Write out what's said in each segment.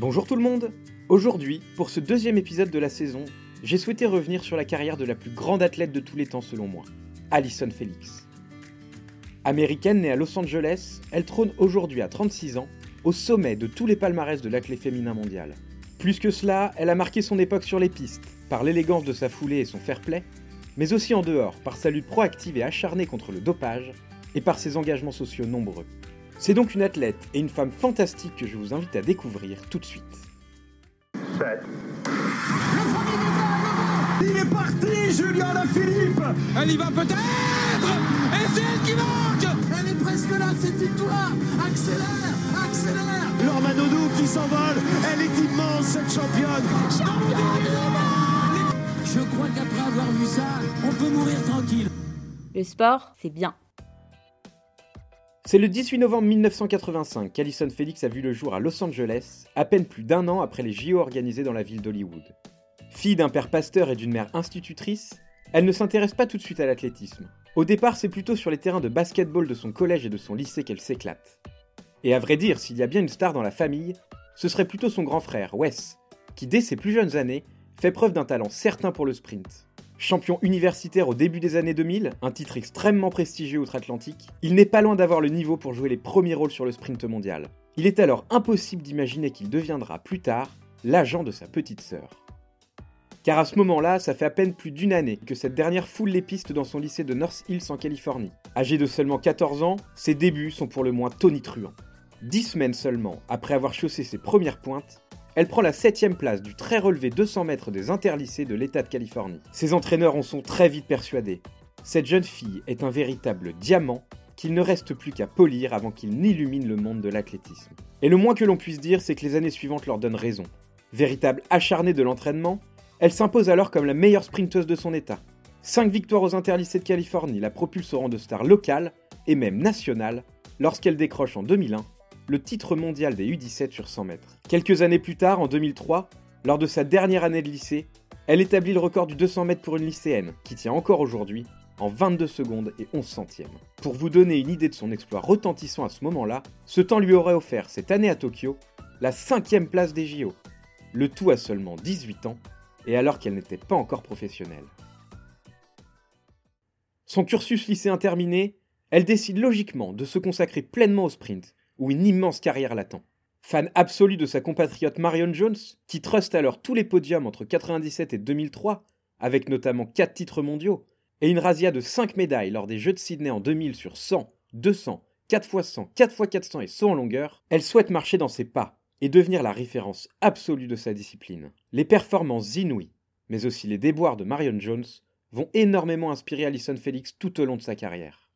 Bonjour tout le monde Aujourd'hui, pour ce deuxième épisode de la saison, j'ai souhaité revenir sur la carrière de la plus grande athlète de tous les temps selon moi, Alison Felix. Américaine née à Los Angeles, elle trône aujourd'hui à 36 ans au sommet de tous les palmarès de l'athlète féminin mondial. Plus que cela, elle a marqué son époque sur les pistes, par l'élégance de sa foulée et son fair play, mais aussi en dehors, par sa lutte proactive et acharnée contre le dopage, et par ses engagements sociaux nombreux. C'est donc une athlète et une femme fantastique que je vous invite à découvrir tout de suite. Il est parti, Julien Philippe. Elle y va peut-être. Et c'est elle qui marque Elle est presque là, cette victoire. Accélère Accélère. Laure Manodou qui s'envole. Elle est immense, cette championne. Je crois qu'après avoir vu ça, on peut mourir tranquille. Le sport, c'est bien. C'est le 18 novembre 1985 qu'Alison Felix a vu le jour à Los Angeles, à peine plus d'un an après les JO organisés dans la ville d'Hollywood. Fille d'un père pasteur et d'une mère institutrice, elle ne s'intéresse pas tout de suite à l'athlétisme. Au départ, c'est plutôt sur les terrains de basketball de son collège et de son lycée qu'elle s'éclate. Et à vrai dire, s'il y a bien une star dans la famille, ce serait plutôt son grand frère, Wes, qui dès ses plus jeunes années fait preuve d'un talent certain pour le sprint. Champion universitaire au début des années 2000, un titre extrêmement prestigieux outre-Atlantique, il n'est pas loin d'avoir le niveau pour jouer les premiers rôles sur le sprint mondial. Il est alors impossible d'imaginer qu'il deviendra plus tard l'agent de sa petite sœur. Car à ce moment-là, ça fait à peine plus d'une année que cette dernière foule les pistes dans son lycée de North Hills en Californie. Âgée de seulement 14 ans, ses débuts sont pour le moins tonitruants. Dix semaines seulement après avoir chaussé ses premières pointes, elle prend la 7ème place du très relevé 200 mètres des interlycées de l'État de Californie. Ses entraîneurs en sont très vite persuadés. Cette jeune fille est un véritable diamant qu'il ne reste plus qu'à polir avant qu'il n'illumine le monde de l'athlétisme. Et le moins que l'on puisse dire, c'est que les années suivantes leur donnent raison. Véritable acharnée de l'entraînement, elle s'impose alors comme la meilleure sprinteuse de son état. 5 victoires aux interlycées de Californie la propulsent au rang de star locale et même nationale lorsqu'elle décroche en 2001 le titre mondial des U17 sur 100 mètres. Quelques années plus tard, en 2003, lors de sa dernière année de lycée, elle établit le record du 200 mètres pour une lycéenne, qui tient encore aujourd'hui, en 22 secondes et 11 centièmes. Pour vous donner une idée de son exploit retentissant à ce moment-là, ce temps lui aurait offert cette année à Tokyo la cinquième place des JO, le tout à seulement 18 ans, et alors qu'elle n'était pas encore professionnelle. Son cursus lycéen terminé, elle décide logiquement de se consacrer pleinement au sprint, où une immense carrière l'attend. Fan absolue de sa compatriote Marion Jones, qui truste alors tous les podiums entre 97 et 2003, avec notamment 4 titres mondiaux, et une razzia de 5 médailles lors des Jeux de Sydney en 2000 sur 100, 200, 4x100, 4x400 et 100 en longueur, elle souhaite marcher dans ses pas et devenir la référence absolue de sa discipline. Les performances inouïes, mais aussi les déboires de Marion Jones, vont énormément inspirer Alison Felix tout au long de sa carrière.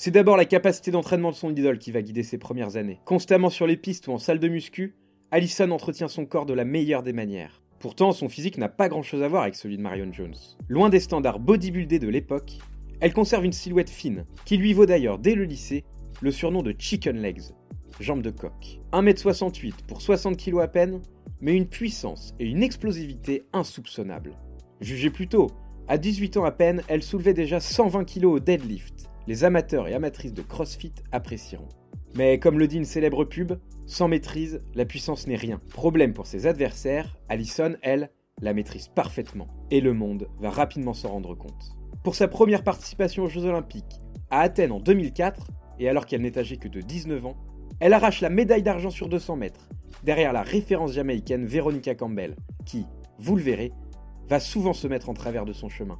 C'est d'abord la capacité d'entraînement de son idole qui va guider ses premières années. Constamment sur les pistes ou en salle de muscu, Allison entretient son corps de la meilleure des manières. Pourtant, son physique n'a pas grand chose à voir avec celui de Marion Jones. Loin des standards bodybuildés de l'époque, elle conserve une silhouette fine, qui lui vaut d'ailleurs dès le lycée le surnom de Chicken Legs, jambes de coq. 1m68 pour 60 kg à peine, mais une puissance et une explosivité insoupçonnables. Jugez plutôt, à 18 ans à peine, elle soulevait déjà 120 kg au deadlift, les amateurs et amatrices de CrossFit apprécieront. Mais comme le dit une célèbre pub, sans maîtrise, la puissance n'est rien. Problème pour ses adversaires, Allison, elle, la maîtrise parfaitement. Et le monde va rapidement s'en rendre compte. Pour sa première participation aux Jeux Olympiques, à Athènes en 2004, et alors qu'elle n'est âgée que de 19 ans, elle arrache la médaille d'argent sur 200 mètres, derrière la référence jamaïcaine Veronica Campbell, qui, vous le verrez, va souvent se mettre en travers de son chemin.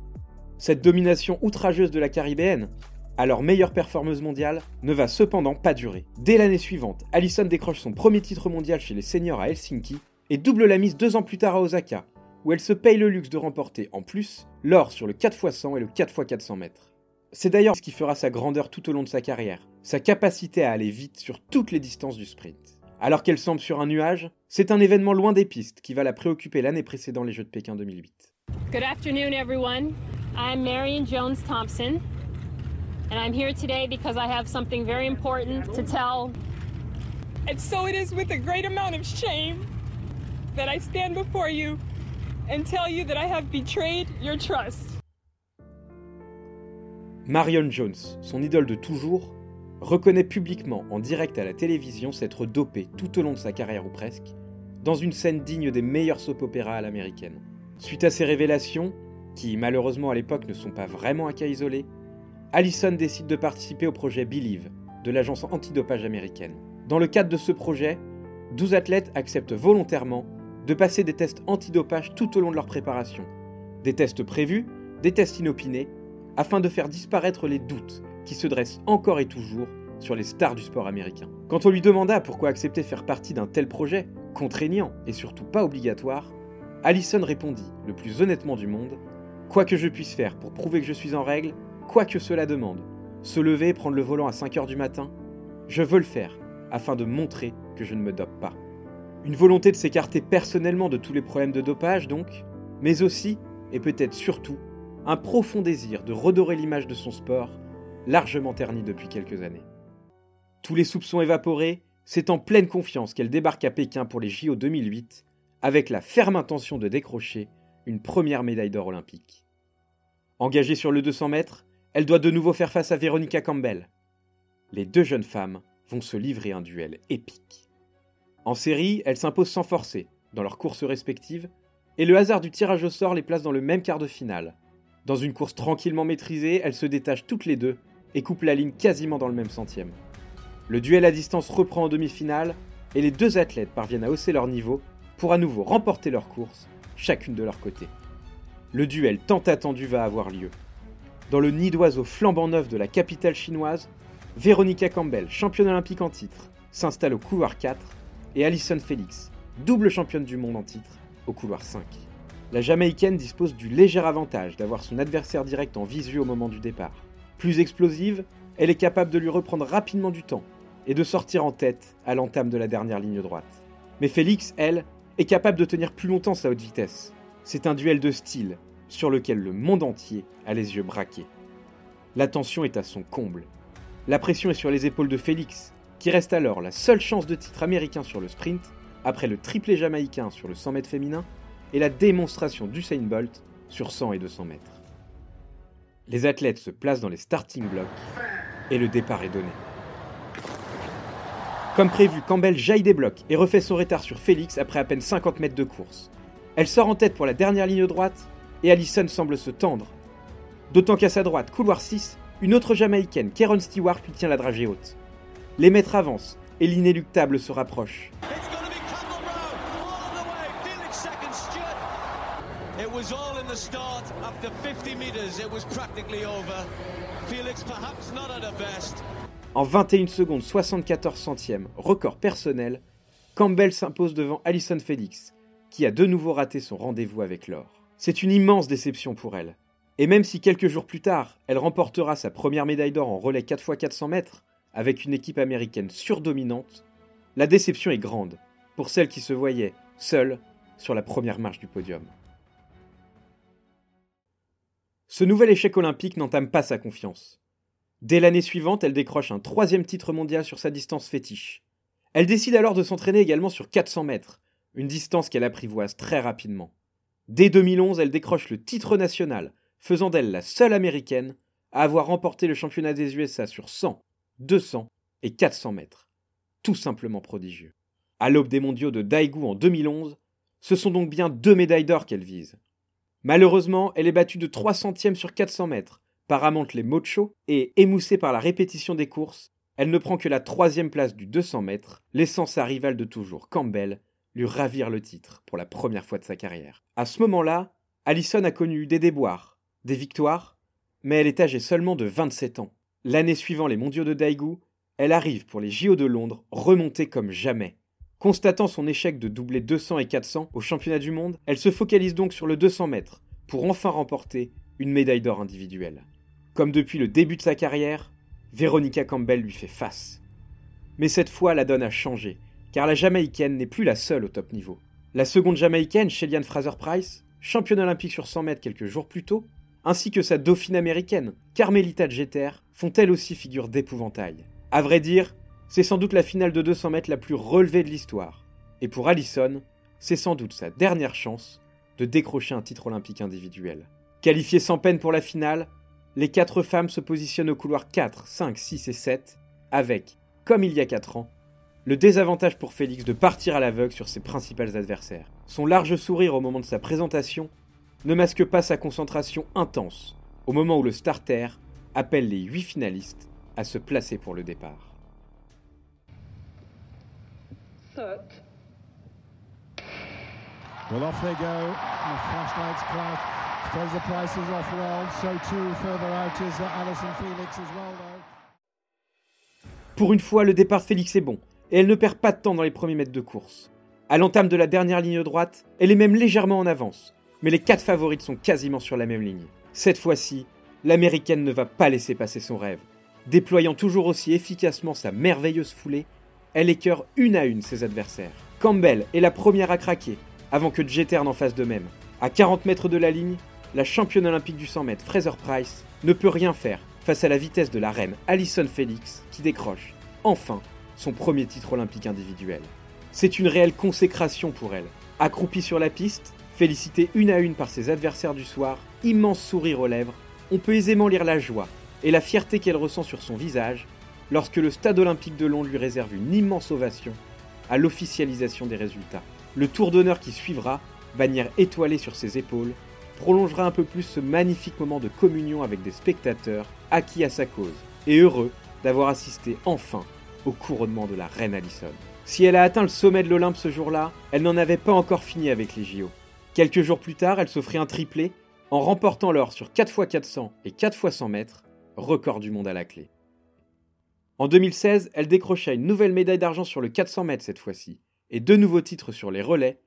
Cette domination outrageuse de la caribéenne, alors meilleure performeuse mondiale, ne va cependant pas durer. Dès l'année suivante, Allison décroche son premier titre mondial chez les seniors à Helsinki et double la mise deux ans plus tard à Osaka, où elle se paye le luxe de remporter en plus l'or sur le 4x100 et le 4x400 mètres. C'est d'ailleurs ce qui fera sa grandeur tout au long de sa carrière, sa capacité à aller vite sur toutes les distances du sprint. Alors qu'elle semble sur un nuage, c'est un événement loin des pistes qui va la préoccuper l'année précédant les Jeux de Pékin 2008. Good afternoon, everyone. I'm Marion Jones Thompson, and I'm here today because I have something very important to tell. And so it is with a great amount of shame that I stand before you and tell you that I have betrayed your trust. Marion Jones, son idole de toujours, reconnaît publiquement en direct à la télévision s'être dopé tout au long de sa carrière ou presque, dans une scène digne des meilleurs soap-opéras à l'américaine. Suite à ces révélations, qui malheureusement à l'époque ne sont pas vraiment un cas isolé, Allison décide de participer au projet Believe de l'agence antidopage américaine. Dans le cadre de ce projet, 12 athlètes acceptent volontairement de passer des tests antidopage tout au long de leur préparation. Des tests prévus, des tests inopinés, afin de faire disparaître les doutes qui se dressent encore et toujours sur les stars du sport américain. Quand on lui demanda pourquoi accepter faire partie d'un tel projet, contraignant et surtout pas obligatoire, Allison répondit, le plus honnêtement du monde, Quoi que je puisse faire pour prouver que je suis en règle, quoi que cela demande, se lever et prendre le volant à 5 heures du matin, je veux le faire afin de montrer que je ne me dope pas. Une volonté de s'écarter personnellement de tous les problèmes de dopage donc, mais aussi, et peut-être surtout, un profond désir de redorer l'image de son sport, largement terni depuis quelques années. Tous les soupçons évaporés, c'est en pleine confiance qu'elle débarque à Pékin pour les JO 2008, avec la ferme intention de décrocher une première médaille d'or olympique. Engagée sur le 200 mètres, elle doit de nouveau faire face à Veronica Campbell. Les deux jeunes femmes vont se livrer un duel épique. En série, elles s'imposent sans forcer, dans leurs courses respectives, et le hasard du tirage au sort les place dans le même quart de finale. Dans une course tranquillement maîtrisée, elles se détachent toutes les deux et coupent la ligne quasiment dans le même centième. Le duel à distance reprend en demi-finale, et les deux athlètes parviennent à hausser leur niveau pour à nouveau remporter leur course chacune de leur côté. Le duel tant attendu va avoir lieu. Dans le nid d'oiseaux flambant neuf de la capitale chinoise, Veronica Campbell, championne olympique en titre, s'installe au couloir 4 et Alison Felix, double championne du monde en titre, au couloir 5. La Jamaïcaine dispose du léger avantage d'avoir son adversaire direct en visu au moment du départ. Plus explosive, elle est capable de lui reprendre rapidement du temps et de sortir en tête à l'entame de la dernière ligne droite. Mais Félix, elle, est capable de tenir plus longtemps sa haute vitesse. C'est un duel de style sur lequel le monde entier a les yeux braqués. La tension est à son comble. La pression est sur les épaules de Félix, qui reste alors la seule chance de titre américain sur le sprint, après le triplé jamaïcain sur le 100 mètres féminin et la démonstration d'Usain Bolt sur 100 et 200 mètres. Les athlètes se placent dans les starting blocks et le départ est donné. Comme prévu, Campbell jaillit des blocs et refait son retard sur Félix après à peine 50 mètres de course. Elle sort en tête pour la dernière ligne droite et Allison semble se tendre. D'autant qu'à sa droite, couloir 6, une autre Jamaïcaine, Karen Stewart, lui tient la dragée haute. Les maîtres avancent et l'inéluctable se rapproche. En 21 secondes 74 centièmes, record personnel, Campbell s'impose devant Alison Felix, qui a de nouveau raté son rendez-vous avec l'or. C'est une immense déception pour elle. Et même si quelques jours plus tard, elle remportera sa première médaille d'or en relais 4x400 mètres, avec une équipe américaine surdominante, la déception est grande pour celle qui se voyait seule sur la première marche du podium. Ce nouvel échec olympique n'entame pas sa confiance. Dès l'année suivante, elle décroche un troisième titre mondial sur sa distance fétiche. Elle décide alors de s'entraîner également sur 400 mètres, une distance qu'elle apprivoise très rapidement. Dès 2011, elle décroche le titre national, faisant d'elle la seule américaine à avoir remporté le championnat des USA sur 100, 200 et 400 mètres. Tout simplement prodigieux. À l'aube des mondiaux de Daegu en 2011, ce sont donc bien deux médailles d'or qu'elle vise. Malheureusement, elle est battue de 3 centièmes sur 400 mètres, par les Mocho, et, émoussée par la répétition des courses, elle ne prend que la troisième place du 200 mètres, laissant sa rivale de toujours, Campbell, lui ravir le titre pour la première fois de sa carrière. À ce moment-là, Allison a connu des déboires, des victoires, mais elle est âgée seulement de 27 ans. L'année suivant les mondiaux de Daegu, elle arrive pour les JO de Londres remontée comme jamais. Constatant son échec de doubler 200 et 400 au championnat du monde, elle se focalise donc sur le 200 mètres pour enfin remporter une médaille d'or individuelle. Comme depuis le début de sa carrière, Veronica Campbell lui fait face. Mais cette fois, la donne a changé, car la Jamaïcaine n'est plus la seule au top niveau. La seconde Jamaïcaine, Shellian Fraser-Price, championne olympique sur 100 mètres quelques jours plus tôt, ainsi que sa dauphine américaine, Carmelita Jeter, font elles aussi figure d'épouvantail. À vrai dire, c'est sans doute la finale de 200 mètres la plus relevée de l'histoire. Et pour Allison, c'est sans doute sa dernière chance de décrocher un titre olympique individuel. Qualifiée sans peine pour la finale, les quatre femmes se positionnent au couloir 4, 5, 6 et 7 avec, comme il y a 4 ans, le désavantage pour Félix de partir à l'aveugle sur ses principaux adversaires. Son large sourire au moment de sa présentation ne masque pas sa concentration intense au moment où le starter appelle les 8 finalistes à se placer pour le départ. Well, off they go. The flashlights clash. Fraser Price is off well. So too further out is Alison Felix as well, though. Pour une fois, le départ de Félix est bon, et elle ne perd pas de temps dans les premiers mètres de course. À l'entame de la dernière ligne droite, elle est même légèrement en avance, mais les quatre favorites sont quasiment sur la même ligne. Cette fois-ci, l'américaine ne va pas laisser passer son rêve. Déployant toujours aussi efficacement sa merveilleuse foulée, elle écœure une à une ses adversaires. Campbell est la première à craquer, avant que Jeter n'en fasse de même. À 40 mètres de la ligne, la championne olympique du 100 mètres Fraser Price ne peut rien faire face à la vitesse de la reine Alison Felix qui décroche, enfin, son premier titre olympique individuel. C'est une réelle consécration pour elle. Accroupie sur la piste, félicitée une à une par ses adversaires du soir, immense sourire aux lèvres, on peut aisément lire la joie et la fierté qu'elle ressent sur son visage lorsque le stade olympique de Londres lui réserve une immense ovation à l'officialisation des résultats. Le tour d'honneur qui suivra, bannière étoilée sur ses épaules, prolongera un peu plus ce magnifique moment de communion avec des spectateurs acquis à sa cause et heureux d'avoir assisté enfin au couronnement de la reine Alison. Si elle a atteint le sommet de l'Olympe ce jour-là, elle n'en avait pas encore fini avec les JO. Quelques jours plus tard, elle s'offrit un triplé en remportant l'or sur 4x400 et 4x100 mètres, record du monde à la clé. En 2016, elle décrocha une nouvelle médaille d'argent sur le 400 mètres cette fois-ci, et deux nouveaux titres sur les relais,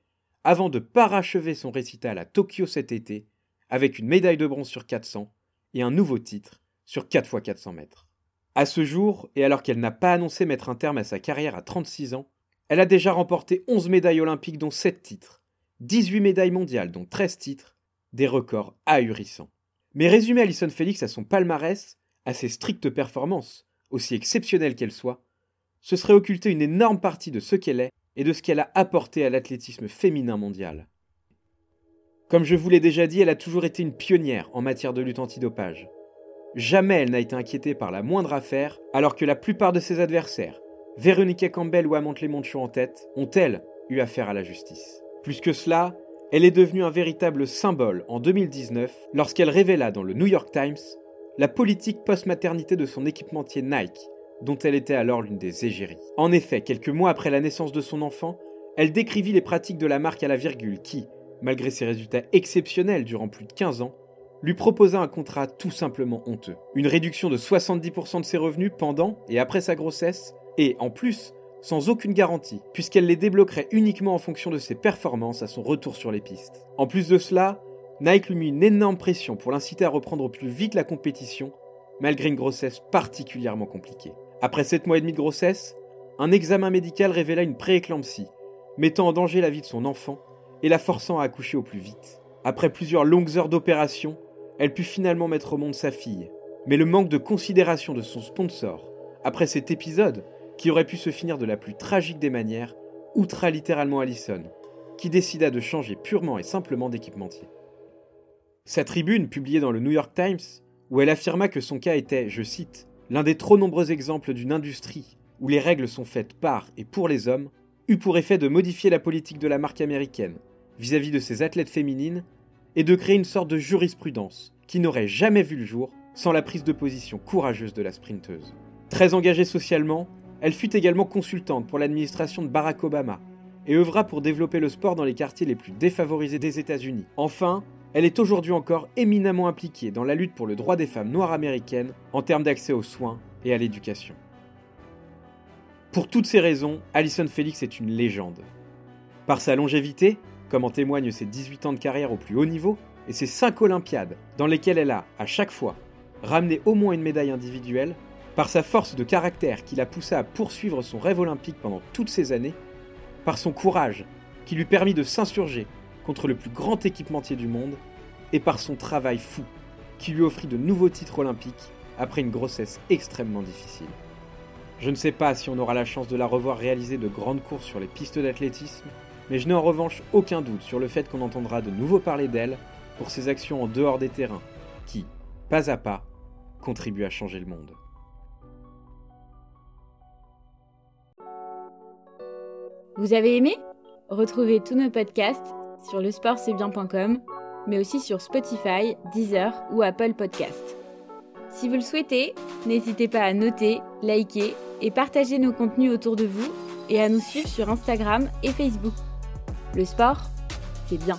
avant de parachever son récital à Tokyo cet été, avec une médaille de bronze sur 400 et un nouveau titre sur 4x400 mètres. À ce jour, et alors qu'elle n'a pas annoncé mettre un terme à sa carrière à 36 ans, elle a déjà remporté 11 médailles olympiques dont 7 titres, 18 médailles mondiales dont 13 titres, des records ahurissants. Mais résumer Alison Félix à son palmarès, à ses strictes performances, aussi exceptionnelles qu'elles soient, ce serait occulter une énorme partie de ce qu'elle est et de ce qu'elle a apporté à l'athlétisme féminin mondial. Comme je vous l'ai déjà dit, elle a toujours été une pionnière en matière de lutte antidopage. Jamais elle n'a été inquiétée par la moindre affaire, alors que la plupart de ses adversaires, Véronica Campbell ou Amante Moncho en tête, ont elles eu affaire à la justice. Plus que cela, elle est devenue un véritable symbole en 2019 lorsqu'elle révéla dans le New York Times la politique post-maternité de son équipementier Nike, dont elle était alors l'une des égéries. En effet, quelques mois après la naissance de son enfant, elle décrivit les pratiques de la marque à la virgule qui, malgré ses résultats exceptionnels durant plus de 15 ans, lui proposa un contrat tout simplement honteux. Une réduction de 70% de ses revenus pendant et après sa grossesse, et en plus, sans aucune garantie, puisqu'elle les débloquerait uniquement en fonction de ses performances à son retour sur les pistes. En plus de cela, Nike lui mit une énorme pression pour l'inciter à reprendre au plus vite la compétition, malgré une grossesse particulièrement compliquée. Après 7 mois et demi de grossesse, un examen médical révéla une prééclampsie, mettant en danger la vie de son enfant et la forçant à accoucher au plus vite. Après plusieurs longues heures d'opération, elle put finalement mettre au monde sa fille. Mais le manque de considération de son sponsor, après cet épisode, qui aurait pu se finir de la plus tragique des manières, outra littéralement Allison, qui décida de changer purement et simplement d'équipementier. Sa tribune, publiée dans le New York Times, où elle affirma que son cas était, je cite, l'un des trop nombreux exemples d'une industrie où les règles sont faites par et pour les hommes, eut pour effet de modifier la politique de la marque américaine vis-à-vis de ses athlètes féminines et de créer une sorte de jurisprudence qui n'aurait jamais vu le jour sans la prise de position courageuse de la sprinteuse. Très engagée socialement, elle fut également consultante pour l'administration de Barack Obama et œuvra pour développer le sport dans les quartiers les plus défavorisés des États-Unis. Enfin, elle est aujourd'hui encore éminemment impliquée dans la lutte pour le droit des femmes noires américaines en termes d'accès aux soins et à l'éducation. Pour toutes ces raisons, Alison Felix est une légende. Par sa longévité, comme en témoignent ses 18 ans de carrière au plus haut niveau, et ses 5 Olympiades, dans lesquelles elle a, à chaque fois, ramené au moins une médaille individuelle, par sa force de caractère qui l'a poussée à poursuivre son rêve olympique pendant toutes ces années, par son courage qui lui permit de s'insurger contre le plus grand équipementier du monde, et par son travail fou qui lui offrit de nouveaux titres olympiques après une grossesse extrêmement difficile. Je ne sais pas si on aura la chance de la revoir réaliser de grandes courses sur les pistes d'athlétisme, mais je n'ai en revanche aucun doute sur le fait qu'on entendra de nouveau parler d'elle pour ses actions en dehors des terrains, qui, pas à pas, contribuent à changer le monde. Vous avez aimé? Retrouvez tous nos podcasts sur lesportcestbien.com, mais aussi sur Spotify, Deezer ou Apple Podcasts. Si vous le souhaitez, n'hésitez pas à noter, liker et partager nos contenus autour de vous et à nous suivre sur Instagram et Facebook. Le sport, c'est bien.